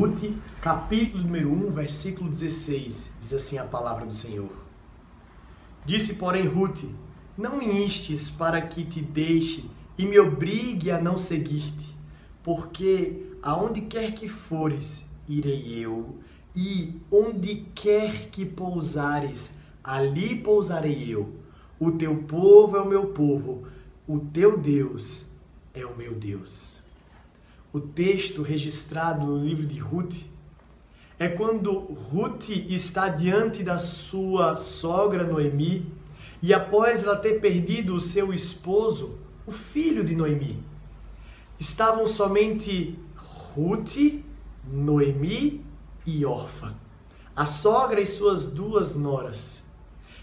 Ruth, capítulo número 1, versículo 16, diz assim a palavra do Senhor. Disse, porém, Ruth: Não me instes para que te deixe e me obrigue a não seguir-te, porque aonde quer que fores, irei eu, e onde quer que pousares, ali pousarei eu. O teu povo é o meu povo, o teu Deus é o meu Deus o texto registrado no livro de Ruth é quando Ruth está diante da sua sogra Noemi e após ela ter perdido o seu esposo, o filho de Noemi, estavam somente Ruth, Noemi e Orfa, a sogra e suas duas noras.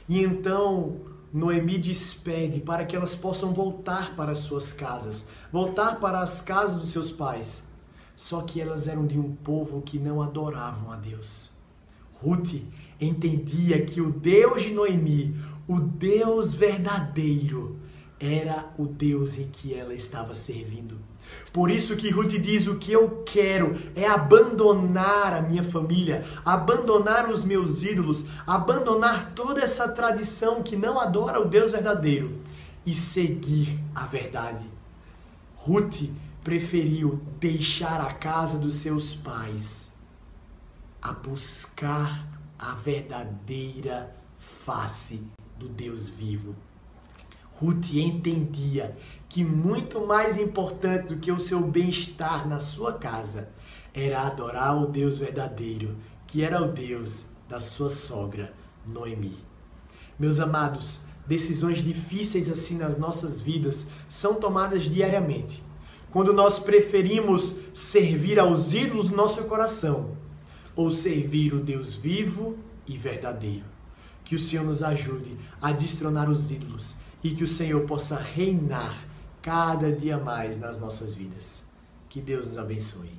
E então Noemi despede para que elas possam voltar para suas casas, voltar para as casas dos seus pais. Só que elas eram de um povo que não adoravam a Deus. Ruth entendia que o Deus de Noemi, o Deus verdadeiro, era o Deus em que ela estava servindo. Por isso que Ruth diz: o que eu quero é abandonar a minha família, abandonar os meus ídolos, abandonar toda essa tradição que não adora o Deus verdadeiro e seguir a verdade. Ruth preferiu deixar a casa dos seus pais a buscar a verdadeira face do Deus vivo. Ruth entendia que muito mais importante do que o seu bem-estar na sua casa era adorar o Deus verdadeiro, que era o Deus da sua sogra, Noemi. Meus amados, decisões difíceis assim nas nossas vidas são tomadas diariamente. Quando nós preferimos servir aos ídolos do nosso coração ou servir o Deus vivo e verdadeiro. Que o Senhor nos ajude a destronar os ídolos e que o Senhor possa reinar cada dia mais nas nossas vidas. Que Deus nos abençoe.